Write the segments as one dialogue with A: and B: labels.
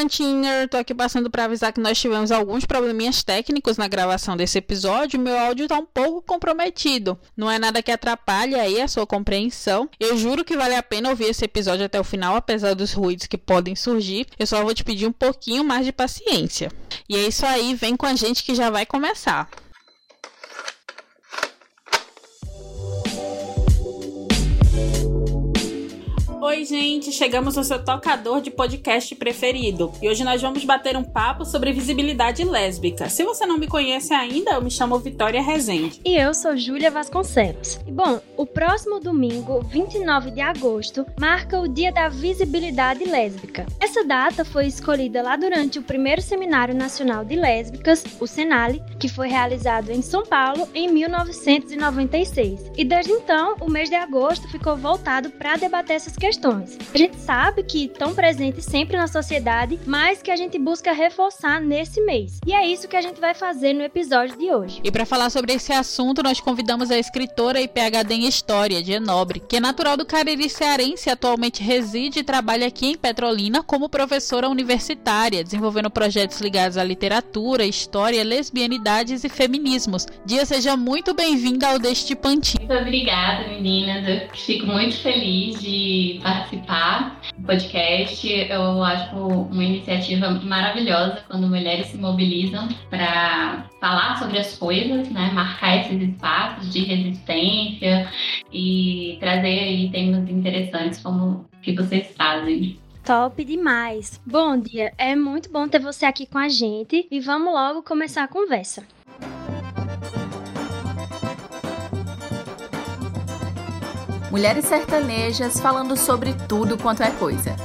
A: Pantiner, tô aqui passando para avisar que nós tivemos alguns probleminhas técnicos na gravação desse episódio. Meu áudio tá um pouco comprometido. Não é nada que atrapalhe aí a sua compreensão. Eu juro que vale a pena ouvir esse episódio até o final, apesar dos ruídos que podem surgir. Eu só vou te pedir um pouquinho mais de paciência. E é isso aí, vem com a gente que já vai começar. Oi, gente! Chegamos no seu tocador de podcast preferido. E hoje nós vamos bater um papo sobre visibilidade lésbica. Se você não me conhece ainda, eu me chamo Vitória Rezende.
B: E eu sou Júlia Vasconcelos. E bom, o próximo domingo, 29 de agosto, marca o Dia da Visibilidade Lésbica. Essa data foi escolhida lá durante o primeiro Seminário Nacional de Lésbicas, o Senale, que foi realizado em São Paulo em 1996. E desde então, o mês de agosto ficou voltado para debater essas questões questões. A gente sabe que estão presentes sempre na sociedade, mas que a gente busca reforçar nesse mês. E é isso que a gente vai fazer no episódio de hoje.
A: E para falar sobre esse assunto, nós convidamos a escritora e PhD em História, de Enobre, que é natural do Cariri cearense e atualmente reside e trabalha aqui em Petrolina como professora universitária, desenvolvendo projetos ligados à literatura, história, lesbianidades e feminismos. Dia, seja muito bem-vinda ao Deste Pantinho.
C: Muito obrigada, meninas. Eu fico muito feliz de participar do podcast. Eu acho uma iniciativa maravilhosa quando mulheres se mobilizam para falar sobre as coisas, né? marcar esses espaços de resistência e trazer aí temas interessantes como que vocês trazem.
B: Top demais! Bom dia, é muito bom ter você aqui com a gente e vamos logo começar a conversa.
A: Mulheres sertanejas falando sobre tudo quanto é coisa.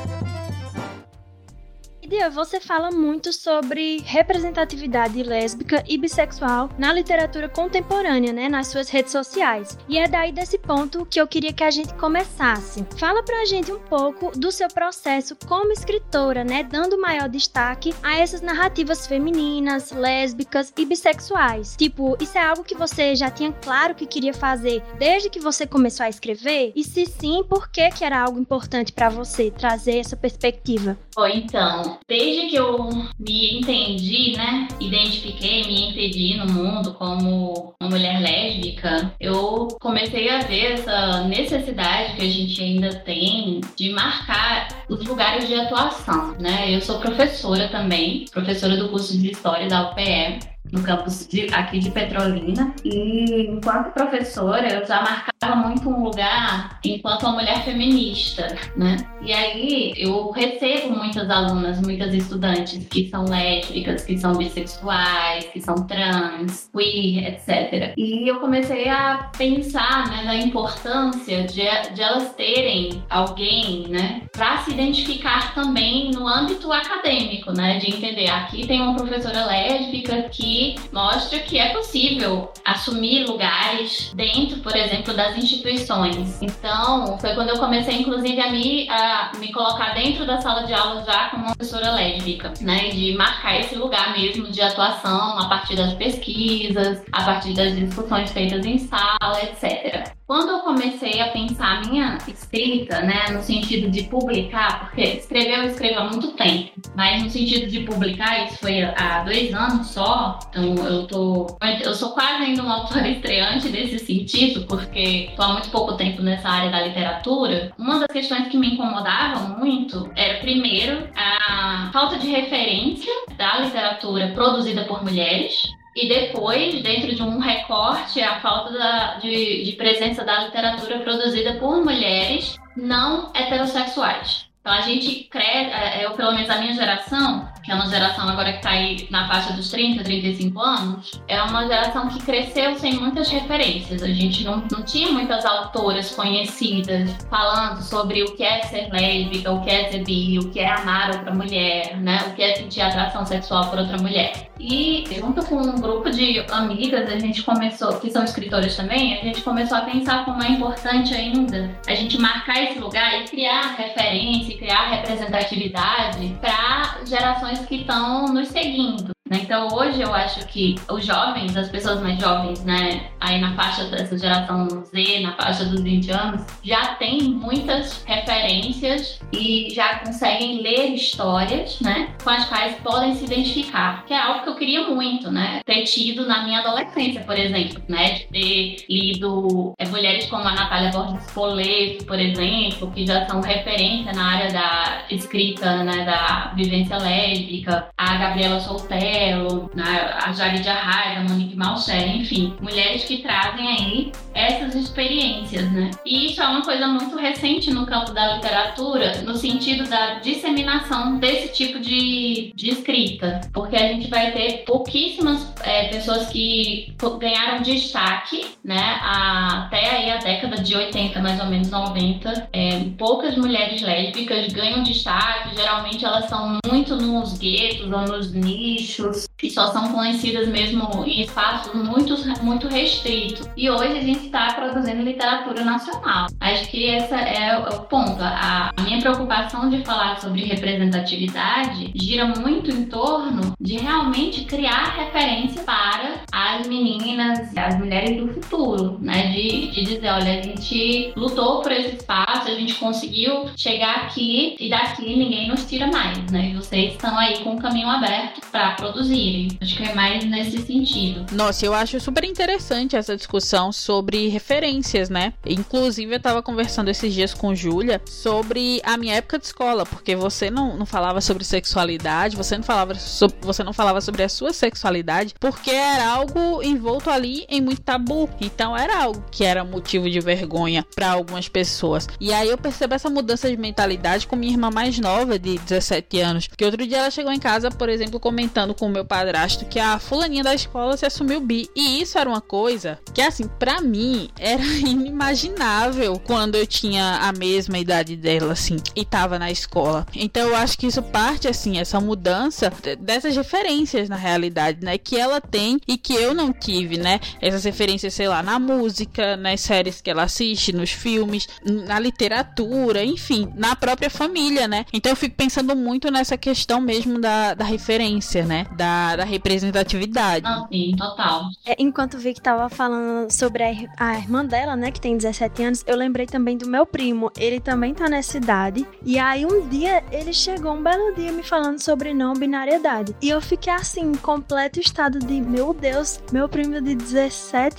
B: Dia, você fala muito sobre representatividade lésbica e bissexual na literatura contemporânea, né, nas suas redes sociais. E é daí desse ponto que eu queria que a gente começasse. Fala pra gente um pouco do seu processo como escritora, né, dando maior destaque a essas narrativas femininas, lésbicas e bissexuais. Tipo, isso é algo que você já tinha claro que queria fazer desde que você começou a escrever? E se sim, por que que era algo importante para você trazer essa perspectiva?
C: Bom, então, desde que eu me entendi, né, identifiquei, me entendi no mundo como uma mulher lésbica, eu comecei a ver essa necessidade que a gente ainda tem de marcar os lugares de atuação, né? Eu sou professora também, professora do curso de História da UPE no campus de, aqui de Petrolina. E enquanto professora, eu já marcava muito um lugar enquanto uma mulher feminista, né? E aí eu recebo muitas alunas, muitas estudantes que são lésbicas, que são bissexuais, que são trans, queer, etc. E eu comecei a pensar né, na importância de, de elas terem alguém, né, para se identificar também no âmbito acadêmico, né? De entender, aqui tem uma professora lésbica que mostra que é possível assumir lugares dentro, por exemplo, das instituições. Então, foi quando eu comecei, inclusive, a me, a me colocar dentro da sala de aula já como professora lésbica, né? De marcar esse lugar mesmo de atuação a partir das pesquisas, a partir das discussões feitas em sala, etc. Quando eu comecei a pensar a minha escrita, né, no sentido de publicar, porque escrever eu escrevo há muito tempo, mas no sentido de publicar, isso foi há dois anos só, então eu tô. Eu sou quase ainda uma autora estreante nesse sentido, porque tô há muito pouco tempo nessa área da literatura. Uma das questões que me incomodavam muito era, primeiro, a falta de referência da literatura produzida por mulheres. E depois, dentro de um recorte, a falta da, de, de presença da literatura produzida por mulheres não heterossexuais. Então a gente cresce, é, eu pelo menos a minha geração, que é uma geração agora que está aí na faixa dos 30, 35 anos, é uma geração que cresceu sem muitas referências. A gente não, não tinha muitas autoras conhecidas falando sobre o que é ser lésbica, o que é ser bi, o que é amar outra mulher, né? O que é sentir atração sexual por outra mulher. E junto com um grupo de amigas, a gente começou, que são escritoras também, a gente começou a pensar como é importante ainda a gente marcar esse lugar e criar referência, criar representatividade para gerações que estão nos seguindo. Né? Então hoje eu acho que os jovens, as pessoas mais jovens, né, aí na faixa dessa geração Z, na faixa dos 20 anos, já tem muitas referências e já conseguem ler histórias, né, com as quais podem se identificar, que é algo que eu queria muito, né, ter tido na minha adolescência, por exemplo, né, de ter lido é, mulheres como a Natália Borges Poleto, por exemplo, que já são referência na área da escrita, né, da vivência lésbica, a Gabriela Soltelo, né, a Jaridia Raiz, a Monique Malcher, enfim, mulheres que trazem aí essas experiências, né? E isso é uma coisa muito recente no campo da literatura, no sentido da disseminação desse tipo de, de escrita, porque a gente vai ter pouquíssimas é, pessoas que ganharam destaque, né? Até aí a década de 80, mais ou menos 90, é, poucas mulheres lésbicas ganham destaque, geralmente elas são muito nos guetos ou nos nichos, e só são conhecidas mesmo em espaços muito, muito restritos. E hoje a gente está produzindo literatura nacional. Acho que esse é o ponto. A, minha preocupação de falar sobre representatividade gira muito em torno de realmente criar referência para as mulheres do futuro, né? De, de dizer, olha, a gente lutou por esse espaço, a gente conseguiu chegar aqui e daqui ninguém nos tira mais, né? E vocês estão aí com o caminho aberto para produzirem. Acho que é mais nesse sentido.
A: Nossa, eu acho super interessante essa discussão sobre referências, né? Inclusive, eu tava conversando esses dias com Júlia sobre a minha época de escola, porque você não, não falava sobre sexualidade, você não falava, sobre, você não falava sobre a sua sexualidade, porque era algo envolto ali em muito tabu. Então, era algo que era motivo de vergonha para algumas pessoas. E aí eu percebo essa mudança de mentalidade com minha irmã mais nova, de 17 anos. Que outro dia ela chegou em casa, por exemplo, comentando com o meu padrasto que a fulaninha da escola se assumiu bi. E isso era uma coisa que, assim, para mim era inimaginável quando eu tinha a mesma idade dela, assim, e tava na escola. Então eu acho que isso parte, assim, essa mudança dessas referências na realidade, né? Que ela tem e que eu não tive, né? Essas referências, sei lá, na música, nas séries que ela assiste, nos filmes, na literatura, enfim, na própria família, né? Então eu fico pensando muito nessa questão mesmo da, da referência, né? Da, da representatividade.
C: Não, sim, total.
B: É, enquanto o Vic tava falando sobre a, a irmã dela, né, que tem 17 anos, eu lembrei também do meu primo. Ele também tá nessa idade. E aí um dia ele chegou um belo dia me falando sobre não binariedade. E eu fiquei assim, em completo estado de, meu Deus, meu primo de 17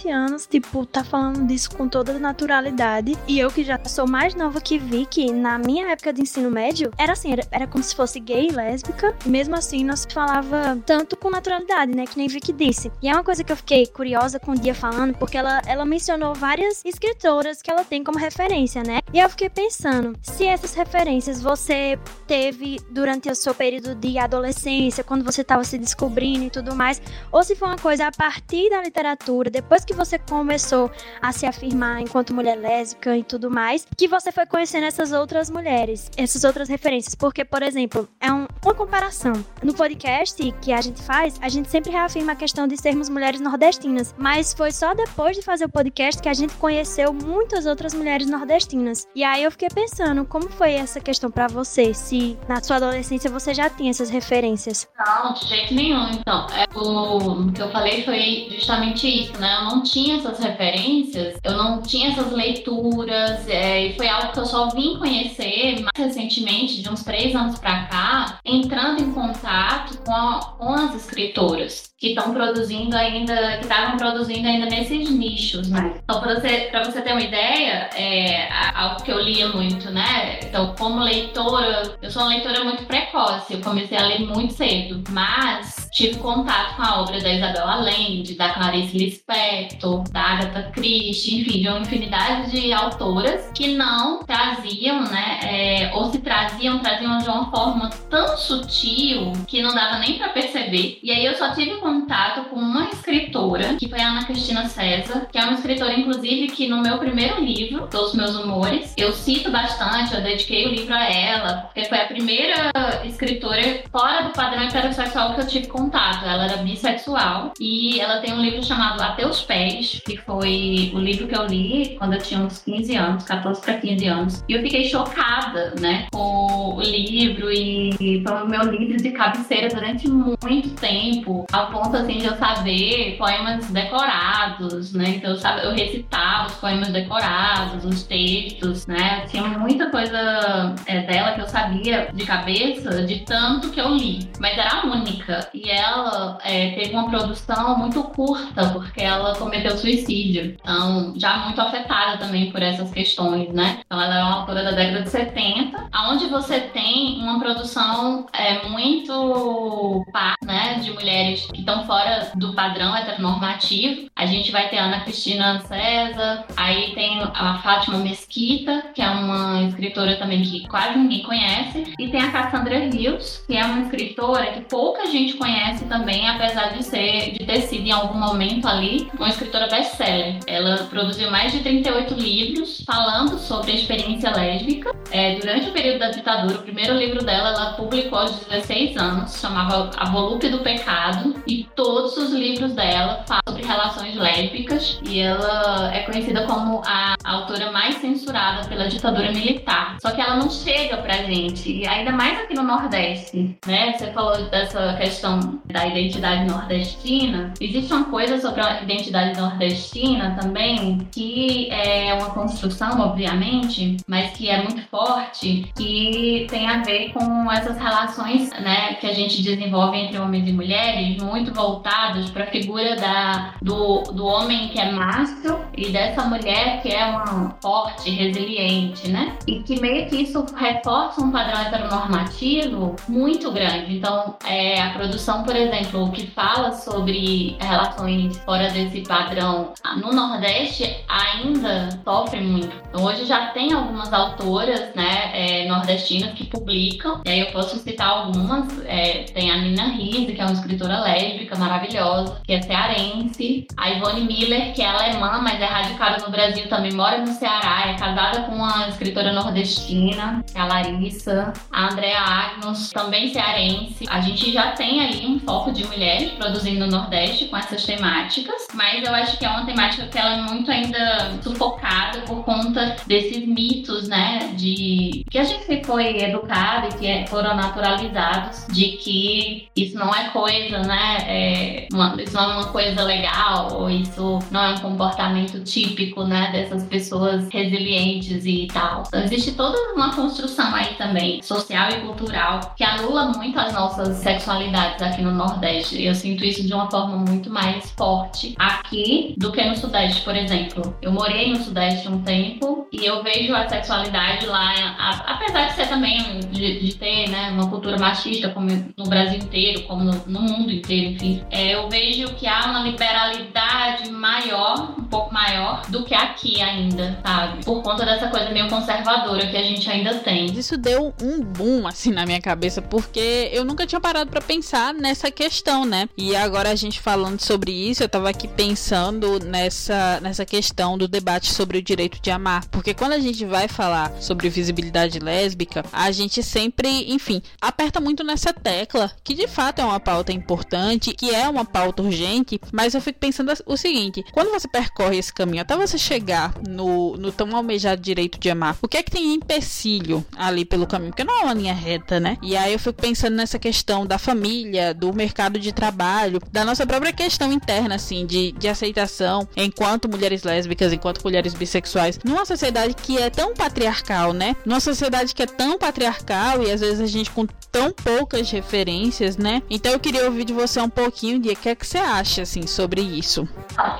B: anos, tipo, tá falando disso com toda naturalidade. E eu que já sou mais nova que Vic, na minha época de ensino médio, era assim, era, era como se fosse gay, lésbica. E mesmo assim, nós falava tanto com naturalidade, né, que nem Vic disse. E é uma coisa que eu fiquei curiosa com o dia falando, porque ela, ela mencionou várias escritoras que ela tem como referência, né? E eu fiquei pensando, se essas referências você teve durante o seu período de adolescência, quando você estava se descobrindo e tudo mais, ou se foi uma coisa a partir da literatura, depois que você começou a se afirmar enquanto mulher lésbica e tudo mais, que você foi conhecendo essas outras mulheres, essas outras referências. Porque, por exemplo, é um, uma comparação. No podcast que a gente faz, a gente sempre reafirma a questão de sermos mulheres nordestinas, mas foi só depois de fazer o podcast que a gente conheceu muitas outras mulheres nordestinas. E aí eu fiquei pensando, como foi essa questão para você? Se na sua adolescência você já tinha essas referências?
C: Não, de jeito nenhum. Então, é, o que eu falei foi justamente isso, né? Eu não tinha essas referências, eu não tinha essas leituras, é, e foi algo que eu só vim conhecer mais recentemente, de uns três anos para cá, entrando em contato com, a, com as escritoras que estão produzindo ainda, que estavam produzindo ainda nesses nichos, né? Então, para você, você ter uma ideia, é algo que eu lia muito, né? Então, como leitora, eu sou uma leitora muito precoce, eu comecei a ler muito cedo, mas tive contato com a obra da Isabel Allende, da Clarice Lispector, da Agatha Christie, enfim, de uma infinidade de autoras que não traziam, né? É, ou se traziam, traziam de uma forma tão sutil que não dava nem para perceber. E aí eu só tive contato com uma escritora, que foi a Ana Cristina César, que é uma escritora, inclusive, que no meu primeiro livro, Todos Meus Humores, eu cito bastante, eu dediquei o livro a ela, porque foi a primeira escritora fora do padrão heterossexual que eu tive contato. Ela era bissexual e ela tem um livro chamado A Teus Pés, que foi o livro que eu li quando eu tinha uns 15 anos, 14 para 15 anos. E eu fiquei chocada, né, com o livro e foi o meu livro de cabeceira durante muito tempo, ao ponto assim de eu saber poemas decorados, né? Então eu, sabe, eu recitava os poemas decorados, os textos, né? Tinha muita coisa é, dela que eu sabia de cabeça, de tanto que eu li. Mas era única. E ela é, teve uma produção muito curta, porque ela cometeu suicídio. Então, já muito afetada também por essas questões, né? Então, ela é uma autora da década de 70, onde você tem uma produção é, muito pá, né? De mulheres que estão fora do padrão heteronormativo. A gente vai ter a Ana Cristina César, aí tem a Fátima Mesquita, que é uma escritora também que quase ninguém conhece, e tem a Cassandra Rios, que é uma escritora que pouca gente conhece também, apesar de ser de ter sido em algum momento ali uma escritora best-seller. Ela produziu mais de 38 livros falando sobre a experiência lésbica. É, durante o período da ditadura, o primeiro livro dela ela publicou aos 16 anos, chamava A Volúpia do Pecado, e todos os livros dela falam sobre relações lésbicas, e ela é conhecida como a autora mais censurada pela ditadura militar. Só que ela não chega pra gente, e ainda mais aqui no Nordeste, né? Você falou dessa questão da identidade nordestina. Existe uma coisa sobre a identidade nordestina também, que é uma construção, obviamente, mas que é muito forte, que tem a ver com essas relações, né, que a gente desenvolve entre homens e mulheres, muito voltadas para a figura da, do, do homem que é macho e dessa mulher que é uma forte, resiliente, né? E que meio que isso reforça um padrão heteronormativo muito grande. Então, é, a produção, por exemplo, que fala sobre relações fora desse padrão no Nordeste ainda sofre muito. Então, hoje já tem algumas autoras, né, é, nordestinas que publicam, e aí eu posso citar algumas. É, tem a Nina Riese, que é uma escritora lésbica maravilhosa, que é cearense. A Ivone Miller, que é alemã, mas é radicada no Brasil, também mora no Ceará, é casada com uma escritora nordestina, que é a Larissa. A Andrea Agnos, também cearense. A gente já tem aí um foco de mulheres produzindo no Nordeste com essas temáticas, mas eu acho que é uma temática que ela é muito ainda sufocada por conta desses mitos, né, de que a gente foi educado e que foram naturalizados de que isso não é coisa, né, é uma, isso não é uma coisa legal ou isso não é um comportamento típico, né, dessas pessoas resilientes e tal. Então existe toda uma construção aí também social e cultural que anula muito as nossas sexualidades aqui no Nordeste. Eu sinto isso de uma forma muito mais forte aqui do que no Sudeste, por exemplo. Eu morei no Sudeste um tempo e eu vejo a sexualidade lá, apesar de ser também de, de ter né, uma cultura machista, como no Brasil inteiro, como no, no mundo inteiro, enfim, é, eu vejo que há uma liberalidade maior, um pouco maior, do que aqui ainda, sabe? Por conta dessa coisa meio conservadora que a gente ainda tem.
A: Isso deu um boom assim na minha cabeça, porque eu nunca tinha parado para pensar nessa questão, né? E agora a gente falando sobre isso, eu tava aqui pensando nessa, nessa questão do debate sobre o direito de amar. Porque quando a gente vai falar sobre visibilidade lésbica, a gente sempre, enfim, aperta muito nessa tecla, que de fato é uma pauta importante, que é uma pauta urgente, mas eu fico pensando o seguinte: quando você percorre esse caminho até você chegar no, no tão almejado direito de amar, o que é que tem empecilho ali pelo caminho? Porque não é uma linha reta, né? E aí eu fico pensando nessa questão da família, do mercado de trabalho, da nossa própria questão interna, assim, de, de aceitação enquanto mulheres lésbicas, enquanto mulheres bissexuais, numa sociedade que é tão patriarcal, né? Numa sociedade que é tão patriarcal e às vezes a gente com tão poucas referências, né? Então eu queria ouvir de você um pouquinho de o que é que você acha, assim, sobre isso.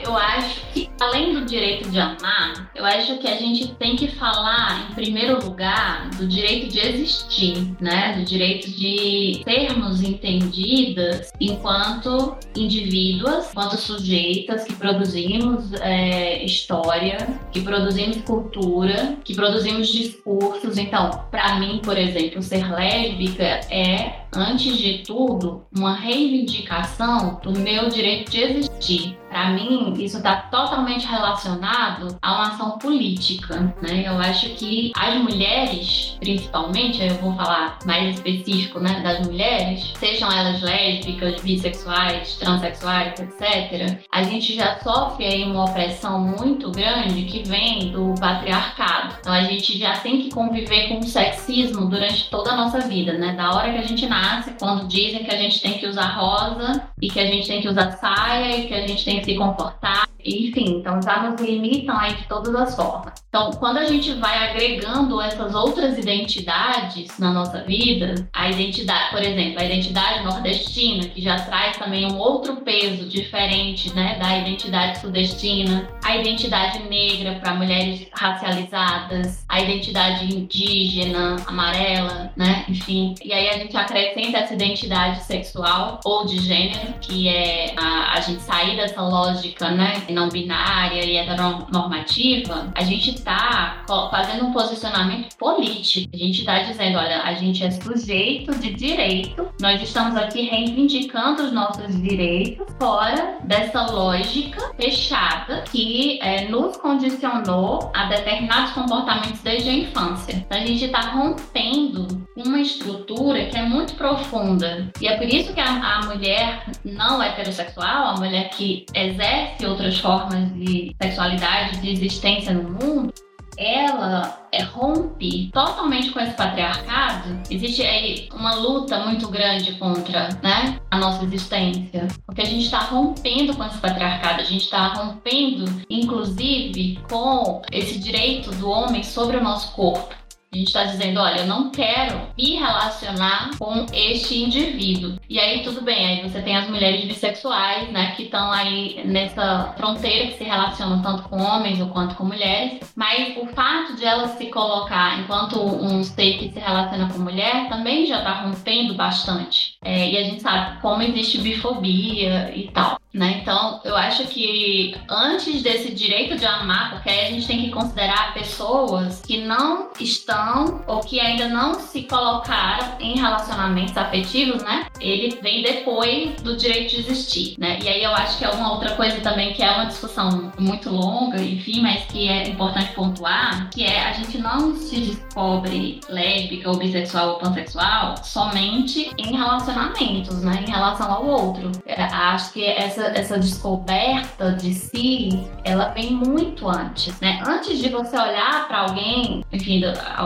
C: Eu acho que, além do direito de amar, eu acho que a gente tem que falar, em primeiro lugar, do direito de existir, né? Do direito de sermos entendidas enquanto indivíduas, enquanto sujeitas que produzimos é, história, que produzimos cultura, que produzimos discursos. Então, para mim, por exemplo, ser lésbica é, antes de tudo, uma reivindicação do meu direito de existir para mim, isso está totalmente relacionado a uma ação política, né? Eu acho que as mulheres, principalmente, eu vou falar mais específico, né, das mulheres, sejam elas lésbicas, bissexuais, transexuais, etc., a gente já sofre aí uma opressão muito grande que vem do patriarcado. Então a gente já tem que conviver com o sexismo durante toda a nossa vida, né? Da hora que a gente nasce, quando dizem que a gente tem que usar rosa e que a gente tem que usar saia e que a gente tem se comportar enfim, então já nos limitam aí de todas as formas. Então, quando a gente vai agregando essas outras identidades na nossa vida, a identidade, por exemplo, a identidade nordestina, que já traz também um outro peso diferente, né, da identidade sudestina, a identidade negra para mulheres racializadas, a identidade indígena, amarela, né, enfim. E aí a gente acrescenta essa identidade sexual ou de gênero, que é a, a gente sair dessa lógica, né, não binária e heteronormativa, a gente está fazendo um posicionamento político. A gente está dizendo, olha, a gente é sujeito de direito, nós estamos aqui reivindicando os nossos direitos fora dessa lógica fechada que é, nos condicionou a determinados comportamentos desde a infância. Então, a gente está rompendo uma estrutura que é muito profunda. E é por isso que a, a mulher não heterossexual, a mulher que exerce outras formas de sexualidade, de existência no mundo, ela é, rompe totalmente com esse patriarcado, existe aí uma luta muito grande contra né, a nossa existência. Porque a gente está rompendo com esse patriarcado, a gente está rompendo, inclusive, com esse direito do homem sobre o nosso corpo. A gente está dizendo, olha, eu não quero me relacionar com este indivíduo. E aí tudo bem, aí você tem as mulheres bissexuais, né, que estão aí nessa fronteira que se relacionam tanto com homens ou quanto com mulheres. Mas o fato de ela se colocar enquanto um ser que se relaciona com mulher também já está rompendo bastante. É, e a gente sabe como existe bifobia e tal. Né? Então, eu acho que antes desse direito de amar, porque aí a gente tem que considerar pessoas que não estão ou que ainda não se colocaram em relacionamentos afetivos, né? Ele vem depois do direito de existir, né? E aí eu acho que é uma outra coisa também que é uma discussão muito longa, enfim, mas que é importante pontuar, que é a gente não se descobre lésbica ou bissexual ou pansexual somente em relacionamentos, né? Em relação ao outro. É, acho que essa essa descoberta de si, ela vem muito antes, né? Antes de você olhar para alguém, enfim,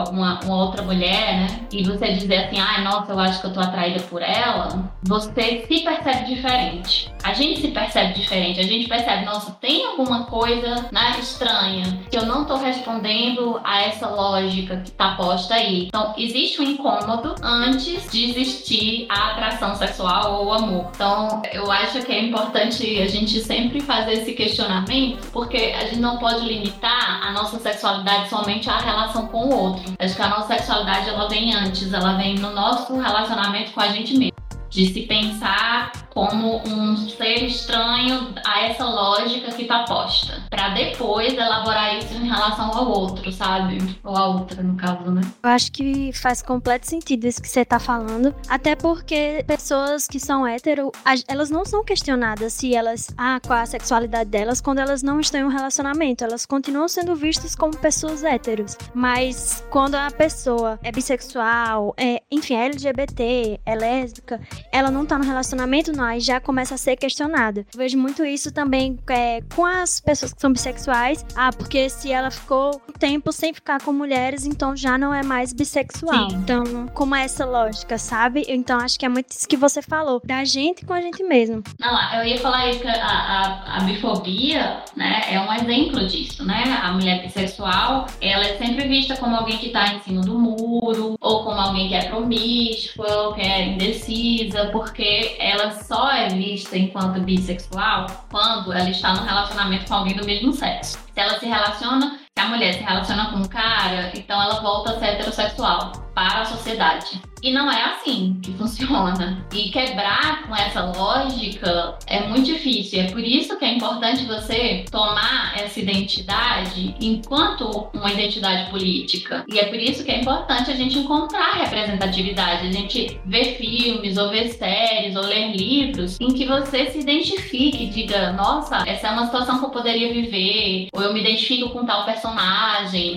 C: uma, uma, outra mulher, né? E você dizer assim, ah, nossa, eu acho que eu tô atraída por ela, você se percebe diferente. A gente se percebe diferente, a gente percebe, nossa, tem alguma coisa né, estranha que eu não tô respondendo a essa lógica que tá posta aí. Então, existe um incômodo antes de existir a atração sexual ou o amor. Então, eu acho que é importante importante a gente sempre fazer esse questionamento, porque a gente não pode limitar a nossa sexualidade somente à relação com o outro. Acho que a nossa sexualidade ela vem antes, ela vem no nosso relacionamento com a gente mesmo de se pensar como um ser estranho a essa lógica que está posta, para depois elaborar isso em relação ao outro, sabe? Ou a outra, no caso, né?
B: Eu acho que faz completo sentido isso que você está falando, até porque pessoas que são hétero, elas não são questionadas se elas, ah, qual a sexualidade delas quando elas não estão em um relacionamento, elas continuam sendo vistas como pessoas héteros, mas quando a pessoa é bissexual, é, enfim, é LGBT, é lésbica, ela não tá no relacionamento, não, aí já começa a ser questionada. Eu vejo muito isso também é, com as pessoas que são bissexuais. Ah, porque se ela ficou um tempo sem ficar com mulheres, então já não é mais bissexual. Sim. Então, como é essa lógica, sabe? Então, acho que é muito isso que você falou, da gente com a gente mesmo.
C: Não, eu ia falar isso que a, a, a bifobia, né, é um exemplo disso, né? A mulher bissexual, ela é sempre vista como alguém que tá em cima do muro, ou como alguém que é promíscua, ou que é indecisa, porque ela só é vista enquanto bissexual quando ela está no relacionamento com alguém do mesmo sexo. Se ela se relaciona, a mulher se relaciona com um cara, então ela volta a ser heterossexual. para a sociedade. E não é assim que funciona. E quebrar com essa lógica é muito difícil. É por isso que é importante você tomar essa identidade enquanto uma identidade política. E é por isso que é importante a gente encontrar representatividade, a gente ver filmes, ou ver séries, ou ler livros em que você se identifique, diga, nossa, essa é uma situação que eu poderia viver, ou eu me identifico com tal personagem,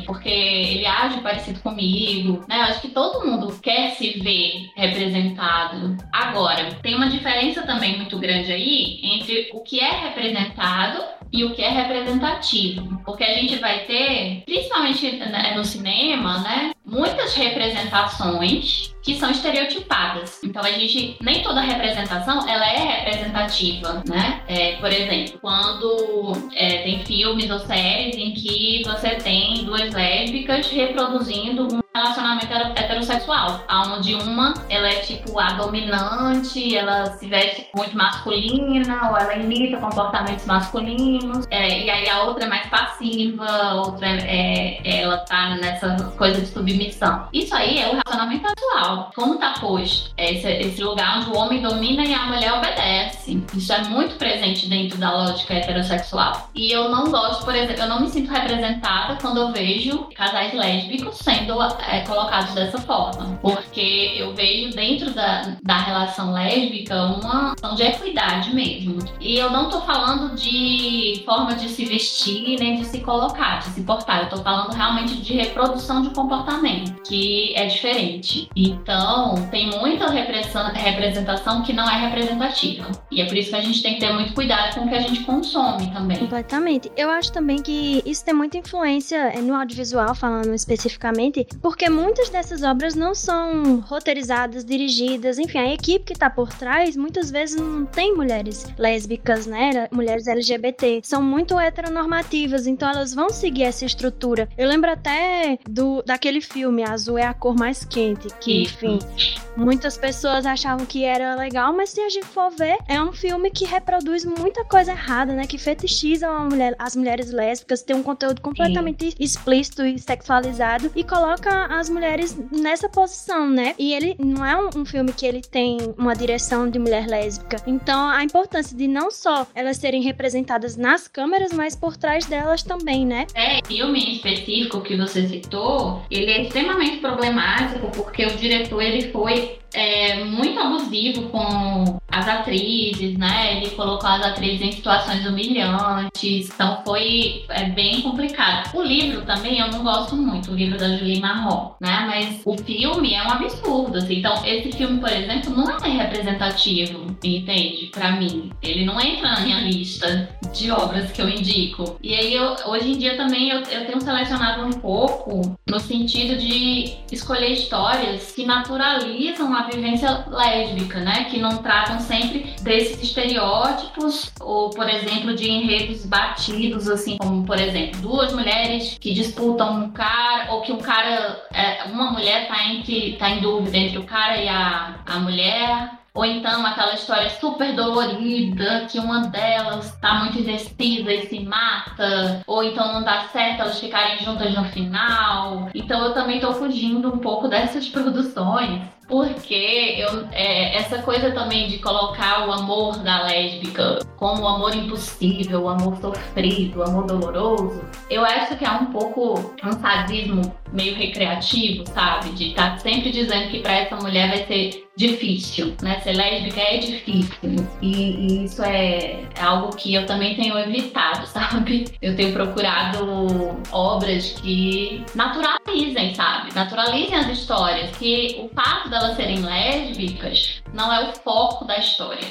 C: porque ele age parecido comigo. Né? Eu acho que todo mundo quer se ver representado. Agora, tem uma diferença também muito grande aí entre o que é representado e o que é representativo. Porque a gente vai ter, principalmente no cinema, né, muitas representações que são estereotipadas. Então a gente nem toda representação ela é representativa, né? É, por exemplo, quando é, tem filmes ou séries em que você tem duas lésbicas reproduzindo um relacionamento heterossexual, onde uma ela é tipo a dominante, ela se veste muito masculina ou ela imita comportamentos masculinos, é, e aí a outra é mais passiva, outra é, é ela tá nessa coisa de submissão. Isso aí é o relacionamento atual. Como tá posto esse, esse lugar onde o homem domina e a mulher obedece. Isso é muito presente dentro da lógica heterossexual. E eu não gosto, por exemplo, eu não me sinto representada quando eu vejo casais lésbicos sendo é, colocados dessa forma. Porque eu vejo dentro da, da relação lésbica uma questão de equidade mesmo. E eu não tô falando de forma de se vestir nem de se colocar, de se portar. Eu tô falando realmente de reprodução de comportamento, que é diferente. Então, tem muita representação que não é representativa. E é por isso que a gente tem que ter muito cuidado com o que a gente consome também.
B: Completamente. Eu acho também que isso tem muita influência é, no audiovisual, falando especificamente, porque muitas dessas obras não são roteirizadas, dirigidas, enfim, a equipe que tá por trás muitas vezes não tem mulheres lésbicas, né? Mulheres LGBT. São muito heteronormativas, então elas vão seguir essa estrutura. Eu lembro até do daquele filme Azul é a cor mais quente, que, enfim, muitas pessoas achavam que era legal, mas se a gente for ver, é um filme que reproduz muita coisa errada, né? Que fetichiza mulher, as mulheres lésbicas, tem um conteúdo completamente Sim. explícito e sexualizado e coloca as mulheres nessa posição, né? E ele não é um, um filme que ele tem uma direção de mulher lésbica. Então, a importância de não só elas serem representadas nas câmeras, mas por trás delas também, né?
C: É, filme específico que você citou, ele é extremamente problemático porque o diretor ele foi é, muito abusivo com as atrizes, né? Ele colocou as atrizes em situações humilhantes, então foi é, bem complicado. O livro também eu não gosto muito, o livro da Julie Marron, né? Mas o filme é um absurdo, assim. Então, esse filme, por exemplo, não é representativo, entende? Para mim. Ele não entra na minha lista de obras que eu indico. E aí, eu, hoje em dia também eu, eu tenho selecionado um pouco no sentido de escolher histórias que naturalizam a vivência lésbica, né? Que não tratam sempre desses estereótipos ou, por exemplo, de enredos batidos, assim, como, por exemplo, duas mulheres que disputam um cara ou que um cara, é, uma mulher tá, entre, tá em dúvida entre o cara e a, a mulher ou então aquela história super dolorida, que uma delas tá muito indecisa e se mata. Ou então não dá certo elas ficarem juntas no final. Então eu também tô fugindo um pouco dessas produções porque eu, é, essa coisa também de colocar o amor da lésbica como o amor impossível, o amor sofrido, o amor doloroso, eu acho que é um pouco um sadismo meio recreativo, sabe? De estar tá sempre dizendo que para essa mulher vai ser difícil, né? Ser lésbica é difícil. E, e, isso é algo que eu também tenho evitado, sabe? Eu tenho procurado obras que naturalizem, sabe? Naturalizem as histórias, que o fato delas serem lésbicas não é o foco da história.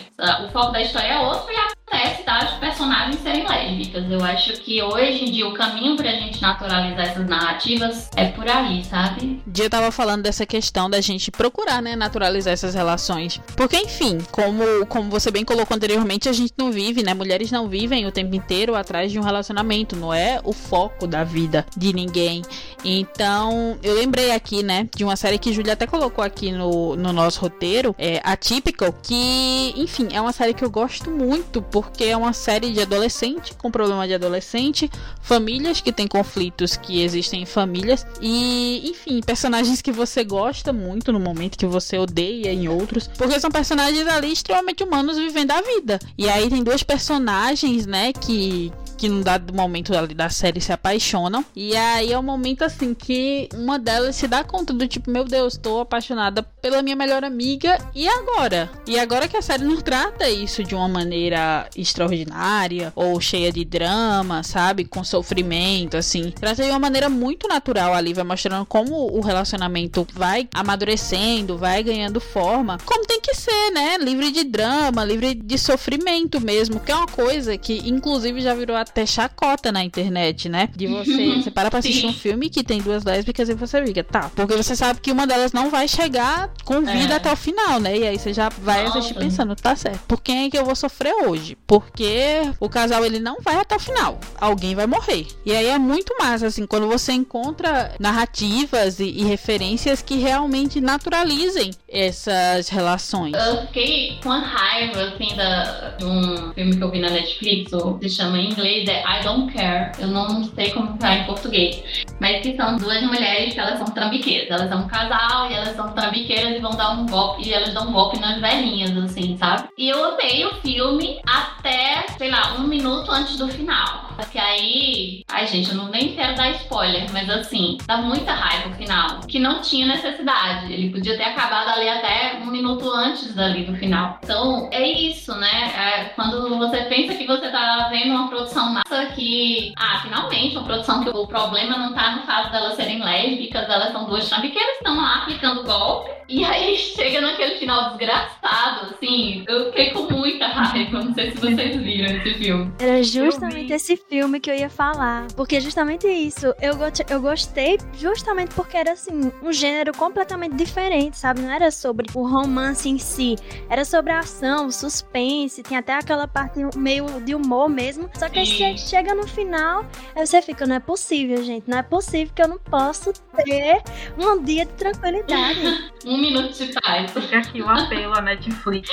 C: O foco da história é outro e acontece das personagens serem lésbicas. Eu acho que hoje em dia o caminho pra gente naturalizar essas narrativas é por aí, sabe?
A: Dia tava falando dessa questão da gente procurar, né, naturalizar essas relações. Porque, enfim, como, como você bem colocou anteriormente, a gente não vive, né? Mulheres não vivem o tempo inteiro atrás de um relacionamento, não é o foco da vida de ninguém. Então, eu lembrei aqui, né, de uma série que Julia até colocou aqui no, no nosso roteiro, é Atypical, que, enfim, é uma série que eu gosto muito, porque é uma série de adolescente com problema de adolescente, famílias que têm conflitos que existem em famílias e, enfim, personagens que você gosta muito no momento que você odeia em outros, porque são personagens ali extremamente humanos vivendo a vida. E aí tem duas personagens, né, que que num dado momento ali da série se apaixonam. E aí é um momento assim que uma delas se dá conta do tipo, meu Deus, tô apaixonada pela minha melhor amiga. E agora? E agora que a série não trata isso de uma maneira extraordinária ou cheia de drama, sabe? Com sofrimento, assim. Trata de uma maneira muito natural ali, vai mostrando como o relacionamento vai amadurecendo, vai ganhando forma. Como tem que ser, né? Livre de drama, livre de sofrimento mesmo. Que é uma coisa que, inclusive, já virou até chacota na internet, né? De você, você para pra assistir um filme que tem duas lésbicas e você fica, tá. Porque você sabe que uma delas não vai chegar com vida é. até o final, né? E aí você já vai Nossa. assistir pensando, tá certo. Por quem é que eu vou sofrer hoje? Porque o casal ele não vai até o final. Alguém vai morrer. E aí é muito massa, assim, quando você encontra narrativas e, e referências que realmente naturalizem essas relações.
C: Eu fiquei com a raiva, assim, da, de um filme que eu vi na Netflix, se chama em inglês é I Don't Care. Eu não sei como falar em português. Mas que são duas mulheres que elas são trambiqueiras. Elas são um casal e elas são trambiqueiras e vão dar um golpe. E elas dão um golpe nas velhinhas, assim, sabe? E eu amei o filme até, sei lá, um minuto antes do final. Porque aí. Ai, gente, eu não nem quero dar spoiler, mas assim, dá muita raiva o final. Que não tinha necessidade. Ele podia ter acabado ali até um minuto antes dali do final. Então, é isso, né? É quando você pensa que você tá vendo uma produção massa que. Ah, finalmente, uma produção que o problema não tá no fato delas serem lésbicas, elas são duas trambiqueiras que estão lá aplicando golpe. E aí chega naquele final desgraçado, assim. Eu fiquei com muita raiva. Não sei se vocês viram esse filme.
B: Era justamente esse filme que eu ia falar. Porque justamente isso. Eu, eu gostei justamente porque era assim, um gênero completamente diferente, sabe? Não era sobre o romance em si. Era sobre a ação, suspense. Tinha até aquela parte meio de humor mesmo. Só que aí chega no final, aí você fica, não é possível, gente. Não é possível que eu não possa ter um dia de tranquilidade.
C: um minuto de paz.
D: Fica aqui o apelo à Netflix.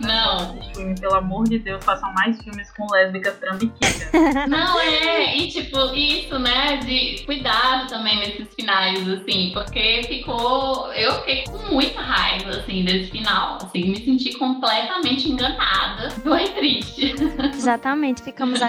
C: Não.
D: Filme, pelo amor de Deus, façam mais filmes com lésbicas trambiqueiras.
C: Não, é, e tipo, isso, né, de cuidado também nesses finais, assim, porque ficou. Eu fiquei com muita raiva, assim, desse final. Assim, me senti completamente enganada. Foi triste.
B: Exatamente, ficamos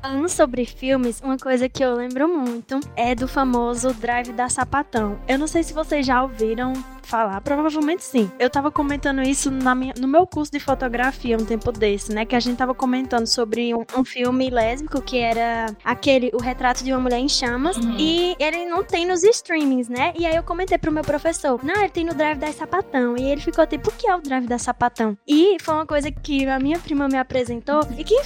B: Falando sobre filmes, uma coisa que eu lembro muito é do famoso Drive da Sapatão. Eu não sei se vocês já ouviram falar? Provavelmente sim. Eu tava comentando isso minha, no meu curso de fotografia um tempo desse, né? Que a gente tava comentando sobre um, um filme lésbico que era aquele, O Retrato de uma Mulher em Chamas. Uhum. E ele não tem nos streamings, né? E aí eu comentei pro meu professor, não, ele tem no Drive da Sapatão. E ele ficou tipo, o que é o Drive da Sapatão? E foi uma coisa que a minha prima me apresentou e que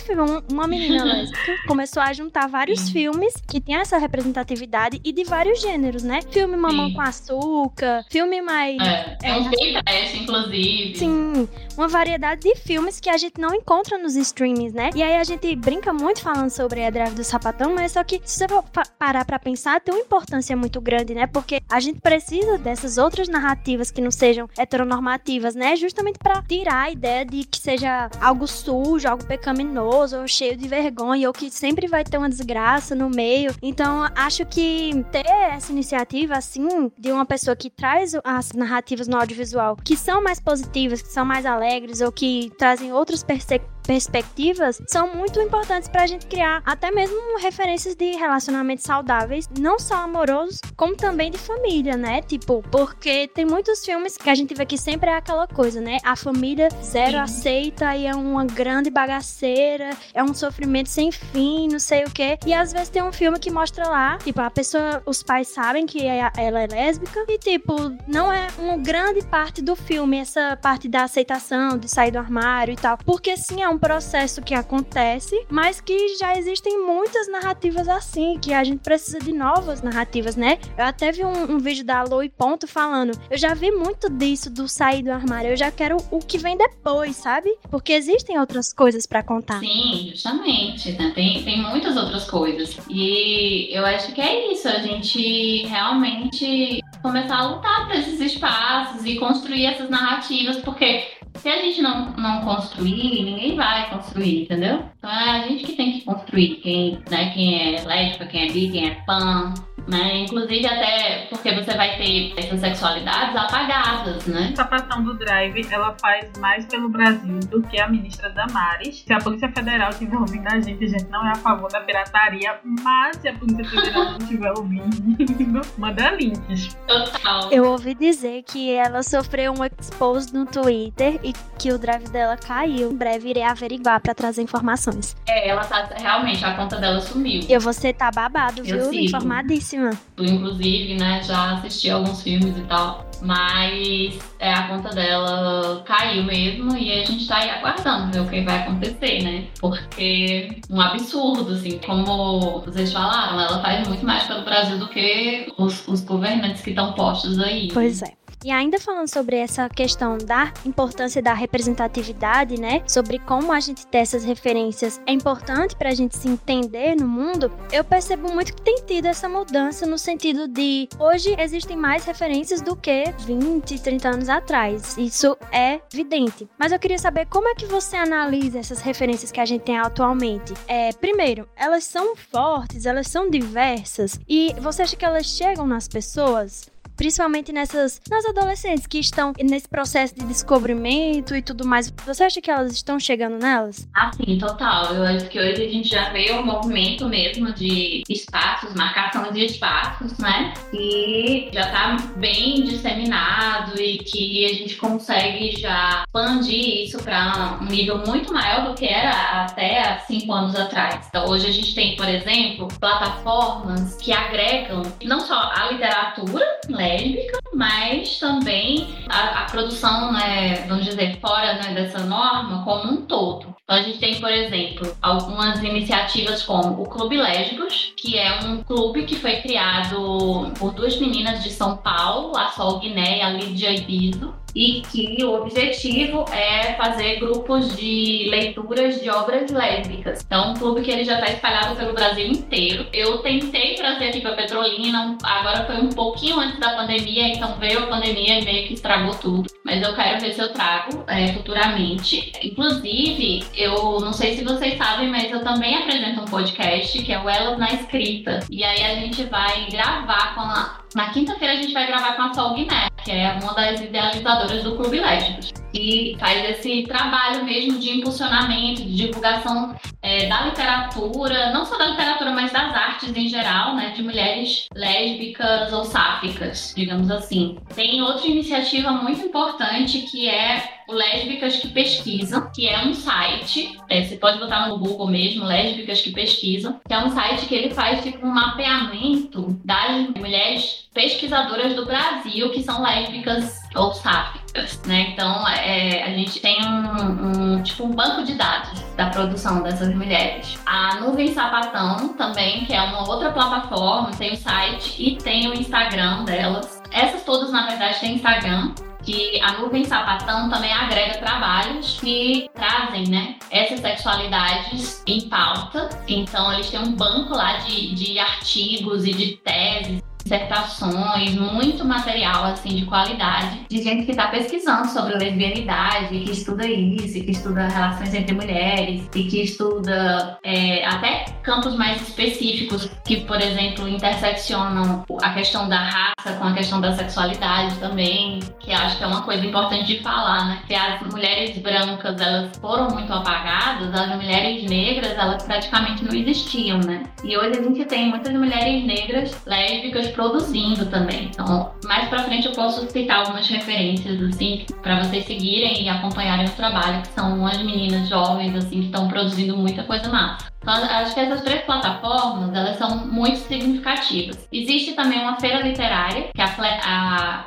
B: uma menina lésbica começou a juntar vários uhum. filmes que tem essa representatividade e de vários gêneros, né? Filme Mamão Sim. com Açúcar, filme mais
C: é, é um trash, inclusive.
B: Sim, uma variedade de filmes que a gente não encontra nos streamings, né? E aí a gente brinca muito falando sobre a Drive do Sapatão, mas só que se você for parar pra pensar, tem uma importância muito grande, né? Porque a gente precisa dessas outras narrativas que não sejam heteronormativas, né? Justamente para tirar a ideia de que seja algo sujo, algo pecaminoso, ou cheio de vergonha, ou que sempre vai ter uma desgraça no meio. Então, acho que ter essa iniciativa, assim, de uma pessoa que traz as narrativas no audiovisual que são mais positivas, que são mais alegres ou que trazem outras perspectivas perspectivas são muito importantes para a gente criar até mesmo referências de relacionamentos saudáveis, não só amorosos, como também de família, né? Tipo, porque tem muitos filmes que a gente vê que sempre é aquela coisa, né? A família zero aceita e é uma grande bagaceira, é um sofrimento sem fim, não sei o quê. E às vezes tem um filme que mostra lá, tipo, a pessoa, os pais sabem que é, ela é lésbica e, tipo, não é uma grande parte do filme essa parte da aceitação, de sair do armário e tal. Porque sim, é um processo que acontece, mas que já existem muitas narrativas assim, que a gente precisa de novas narrativas, né? Eu até vi um, um vídeo da Loi Ponto falando, eu já vi muito disso do sair do armário, eu já quero o que vem depois, sabe? Porque existem outras coisas para contar.
C: Sim, justamente, né? Tem, tem muitas outras coisas. E eu acho que é isso, a gente realmente começar a lutar por esses espaços e construir essas narrativas, porque se a gente não, não construir, ninguém vai construir, entendeu? Então é a gente que tem que construir. Quem, né, quem é lésbica, quem é bi, quem é pan, né? Inclusive até porque você vai ter essas sexualidades apagadas, né?
D: Essa passão do drive, ela faz mais pelo Brasil do que a ministra Damares. Se a Polícia Federal estiver ouvindo a gente, a gente não é a favor da pirataria, mas se a Polícia Federal estiver ouvindo, manda links.
C: Total.
B: Eu ouvi dizer que ela sofreu um expose no Twitter e que o drive dela caiu. Em breve irei averiguar pra trazer informações.
C: É, ela tá realmente, a conta dela sumiu.
B: Eu vou ser tá babado,
C: Eu
B: viu?
C: sigo.
B: Informadíssima.
C: Inclusive, né, já assisti alguns filmes e tal. Mas é, a conta dela caiu mesmo e a gente tá aí aguardando ver o que vai acontecer, né? Porque um absurdo, assim, como vocês falaram, ela faz muito mais pelo Brasil do que os, os governantes que estão postos aí.
B: Pois é. E ainda falando sobre essa questão da importância da representatividade, né? Sobre como a gente ter essas referências é importante pra gente se entender no mundo, eu percebo muito que tem tido essa mudança no sentido de hoje existem mais referências do que 20, 30 anos atrás. Isso é evidente. Mas eu queria saber como é que você analisa essas referências que a gente tem atualmente. É, primeiro, elas são fortes, elas são diversas e você acha que elas chegam nas pessoas? Principalmente nessas nas adolescentes que estão nesse processo de descobrimento e tudo mais. Você acha que elas estão chegando nelas?
C: Assim, total. Eu acho que hoje a gente já vê um movimento mesmo de espaços, marcação de espaços, né? E já tá bem disseminado e que a gente consegue já expandir isso para um nível muito maior do que era até há cinco anos atrás. Então, hoje a gente tem, por exemplo, plataformas que agregam não só a literatura lésbica, mas também a, a produção, né, vamos dizer, fora né, dessa norma como um todo. Então a gente tem, por exemplo, algumas iniciativas como o Clube Lésbicos, que é um clube que foi criado por duas meninas de São Paulo, a Sol Guiné e a Lídia Ibizo, e que o objetivo é fazer grupos de leituras de obras lésbicas. Então, um clube que ele já está espalhado pelo Brasil inteiro. Eu tentei trazer aqui para Petrolina, agora foi um pouquinho antes da pandemia, então veio a pandemia e meio que estragou tudo. Mas eu quero ver se eu trago é, futuramente. Inclusive, eu não sei se vocês sabem, mas eu também apresento um podcast que é o Elas na Escrita. E aí a gente vai gravar com a na quinta-feira a gente vai gravar com a Sol Guiné, que é uma das idealizadoras do Clube Lésbicos. E faz esse trabalho mesmo de impulsionamento, de divulgação é, da literatura, não só da literatura, mas das artes em geral, né? De mulheres lésbicas ou sáficas, digamos assim. Tem outra iniciativa muito importante que é o Lésbicas que Pesquisam, que é um site, é, você pode botar no Google mesmo, Lésbicas que Pesquisam, que é um site que ele faz tipo um mapeamento das mulheres pesquisadoras do Brasil que são lésbicas ou sáficas, né? Então é, a gente tem um, um, tipo um banco de dados da produção dessas mulheres. A Nuvem Sapatão também, que é uma outra plataforma, tem o site e tem o Instagram delas. Essas todas, na verdade, têm Instagram que a Nuvem Sapatão também agrega trabalhos que trazem, né, essas sexualidades em pauta. Então, eles têm um banco lá de, de artigos e de teses dissertações, muito material assim de qualidade, de gente que está pesquisando sobre lesbianidade, que estuda isso, que estuda relações entre mulheres e que estuda é, até campos mais específicos que, por exemplo, interseccionam a questão da raça com a questão da sexualidade também, que acho que é uma coisa importante de falar, né? Que as mulheres brancas elas foram muito apagadas, as mulheres negras elas praticamente não existiam, né? E hoje a gente tem muitas mulheres negras lésbicas produzindo também. Então, mais pra frente eu posso citar algumas referências, assim, para vocês seguirem e acompanharem o trabalho, que são umas meninas jovens, assim, que estão produzindo muita coisa massa. Então, acho que essas três plataformas, elas são muito significativas. Existe também uma feira literária, que é a, a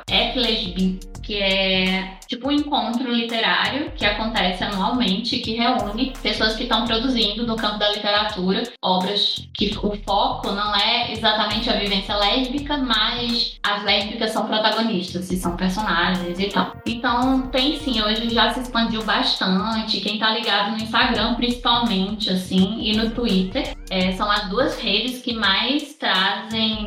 C: que é tipo um encontro literário que acontece anualmente, que reúne pessoas que estão produzindo no campo da literatura obras que o foco não é exatamente a vivência lésbica, mas as lésbicas são protagonistas e são personagens e tal. Então tem sim, hoje já se expandiu bastante. Quem tá ligado no Instagram, principalmente, assim, e no Twitter, é, são as duas redes que mais trazem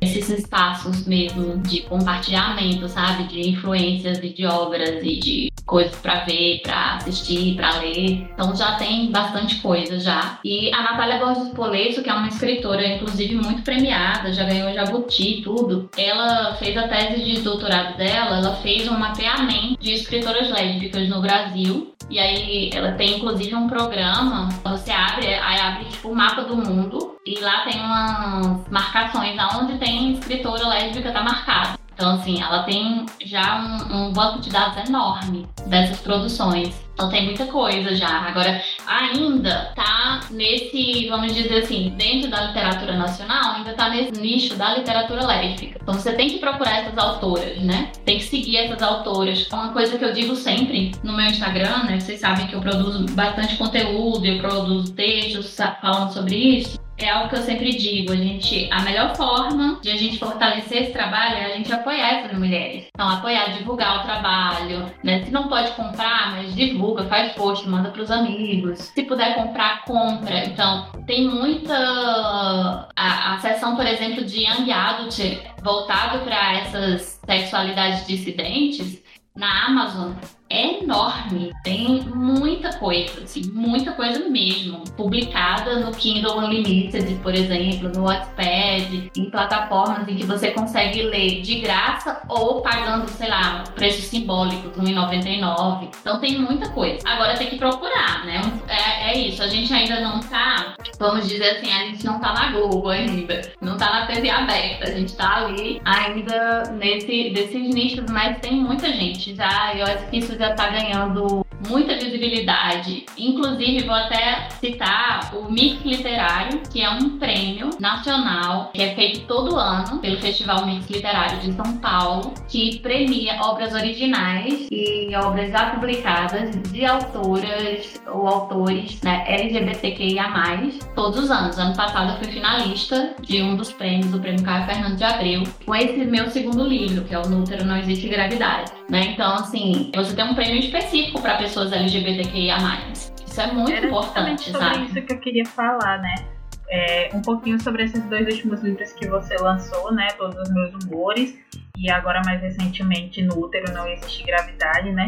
C: esses espaços mesmo de compartilhamento, sabe? De influências e de obras e de coisas para ver, para assistir, para ler. Então já tem bastante coisa já. E a Natália Borges Polesso, que é uma escritora, inclusive muito premiada, já ganhou Jabuti, tudo. Ela fez a tese de doutorado dela, ela fez um mapeamento de escritoras lésbicas no Brasil. E aí ela tem inclusive um programa, você abre, aí abre tipo o mapa do mundo e lá tem umas marcações aonde tem escritora lésbica tá marcada. Então, assim, ela tem já um, um, banco de dados enorme dessas produções. Então tem muita coisa já. Agora, ainda tá nesse, vamos dizer assim, dentro da literatura nacional, ainda tá nesse nicho da literatura lésbica. Então você tem que procurar essas autoras, né? Tem que seguir essas autoras. Uma coisa que eu digo sempre no meu Instagram, né? Vocês sabem que eu produzo bastante conteúdo, eu produzo textos falando sobre isso é algo que eu sempre digo, a gente, a melhor forma de a gente fortalecer esse trabalho é a gente apoiar essas mulheres. Então, apoiar, divulgar o trabalho, né? Se não pode comprar, mas divulga, faz post, manda para os amigos. Se puder comprar, compra. Então, tem muita a, a por exemplo, de Young Adult voltado para essas sexualidades dissidentes na Amazon é enorme. Tem muita coisa, assim, muita coisa mesmo. Publicada no Kindle Unlimited, por exemplo, no Wattpad, em plataformas em que você consegue ler de graça ou pagando, sei lá, preços simbólicos, R$1,99. Então tem muita coisa. Agora tem que procurar, né? É, é, isso. A gente ainda não tá, vamos dizer assim, a gente não tá na Google ainda. Não tá na TV aberta. A gente tá ali ainda nesse, desses nichos, mas tem muita gente já. Eu acho que isso já está ganhando muita visibilidade. Inclusive, vou até citar o Mix Literário, que é um prêmio nacional que é feito todo ano pelo Festival Mix Literário de São Paulo, que premia obras originais e obras já publicadas de autoras ou autores né, LGBTQIA+, todos os anos. Ano passado eu fui finalista de um dos prêmios, o Prêmio Caio Fernando de Abreu, com esse meu segundo livro, que é o Nútero Não Existe Gravidade. Né? Então, assim, você tem um prêmio específico para pessoas LGBTQIA+. Isso é muito
D: Era
C: importante,
D: sobre
C: sabe?
D: isso que eu queria falar, né? É, um pouquinho sobre esses dois últimos livros que você lançou, né? Todos os meus humores e agora mais recentemente no útero não existe gravidade, né?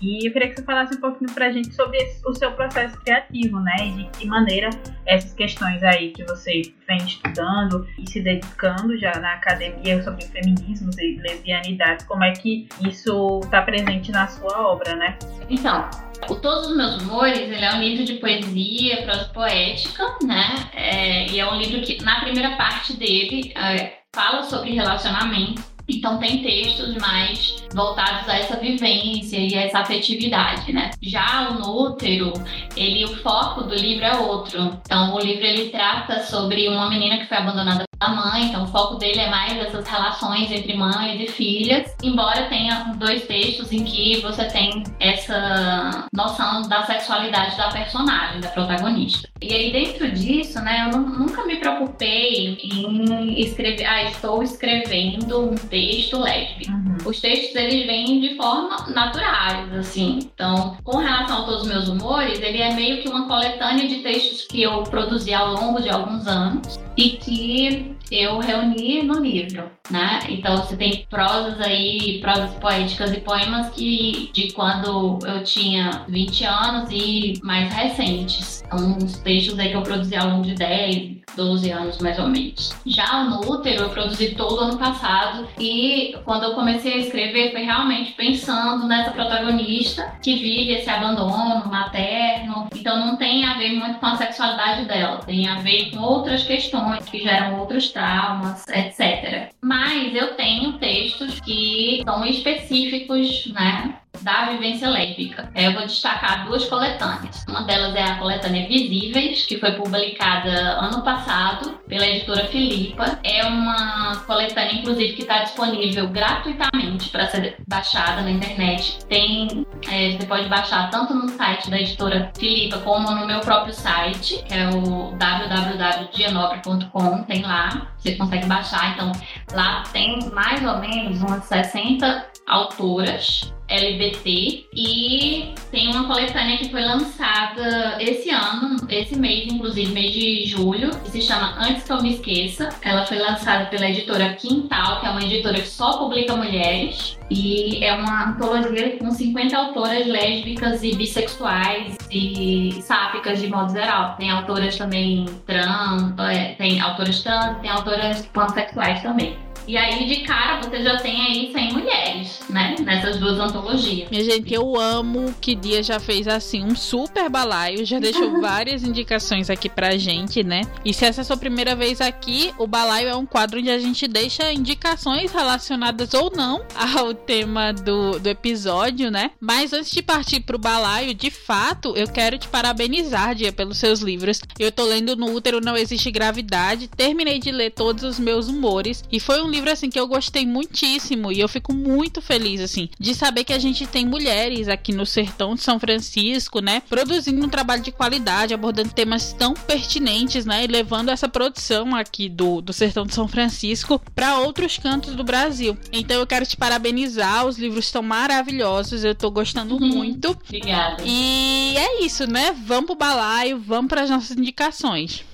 D: E eu queria que você falasse um pouquinho pra gente sobre esse, o seu processo criativo, né? E de que maneira essas questões aí que você vem estudando e se dedicando já na academia sobre feminismos e lesbianidades, como é que isso está presente na sua obra, né?
C: Então, o Todos os Meus Humores, ele é um livro de poesia, prosa poética, né? É, e é um livro que, na primeira parte dele, é, fala sobre relacionamento então tem textos mais voltados a essa vivência e a essa afetividade, né? Já o Nútero, ele o foco do livro é outro. Então o livro ele trata sobre uma menina que foi abandonada pela mãe, então o foco dele é mais essas relações entre mães e filhas, embora tenha dois textos em que você tem essa noção da sexualidade da personagem, da protagonista. E aí dentro disso, né, eu nunca me preocupei em escrever, ah, estou escrevendo um texto texto lésbico. Uhum. Os textos eles vêm de forma naturais, assim. Então, com relação a todos os meus humores, ele é meio que uma coletânea de textos que eu produzi ao longo de alguns anos e que eu reuni no livro, né? Então você tem prosas aí, prosas poéticas e poemas que de quando eu tinha 20 anos e mais recentes. Uns textos aí que eu produzi ao longo de 10, 12 anos mais ou menos. Já o Nútero eu produzi todo ano passado e quando eu comecei a escrever foi realmente pensando nessa protagonista que vive esse abandono materno. Então não tem a ver muito com a sexualidade dela, tem a ver com outras questões que geram outros traumas, etc. Mas eu tenho textos que são específicos, né? Da vivência lésbica. É, eu vou destacar duas coletâneas. Uma delas é a coletânea Visíveis, que foi publicada ano passado pela editora Filipa. É uma coletânea, inclusive, que está disponível gratuitamente para ser baixada na internet. Tem, é, você pode baixar tanto no site da editora Filipa como no meu próprio site, que é o www.dianobre.com. Tem lá, você consegue baixar. Então, lá tem mais ou menos umas 60 autoras LGBT e tem uma coletânea que foi lançada esse ano, esse mês, inclusive, mês de julho, que se chama Antes que eu me esqueça. Ela foi lançada pela editora Quintal, que é uma editora que só publica mulheres. E é uma antologia com 50 autoras lésbicas e bissexuais e sáficas de modo geral. Tem autoras também trans, é, tem autoras trans, tem autoras pansexuais também. E aí, de cara, você já tem aí 100 mulheres, né? Nessas duas antologias.
A: Minha gente, eu amo que Dia já fez assim um super balaio, já deixou várias indicações aqui pra gente, né? E se essa é a sua primeira vez aqui, o balaio é um quadro onde a gente deixa indicações relacionadas ou não ao tema do, do episódio, né? Mas antes de partir pro balaio, de fato, eu quero te parabenizar, Dia, pelos seus livros. Eu tô lendo No Útero Não Existe Gravidade, terminei de ler todos os meus humores e foi um livro livro assim que eu gostei muitíssimo e eu fico muito feliz assim de saber que a gente tem mulheres aqui no sertão de São Francisco, né, produzindo um trabalho de qualidade, abordando temas tão pertinentes, né, e levando essa produção aqui do, do sertão de São Francisco para outros cantos do Brasil. Então eu quero te parabenizar, os livros estão maravilhosos, eu tô gostando uhum. muito.
C: Obrigada.
A: E é isso, né? Vamos pro balaio, vamos para as nossas indicações.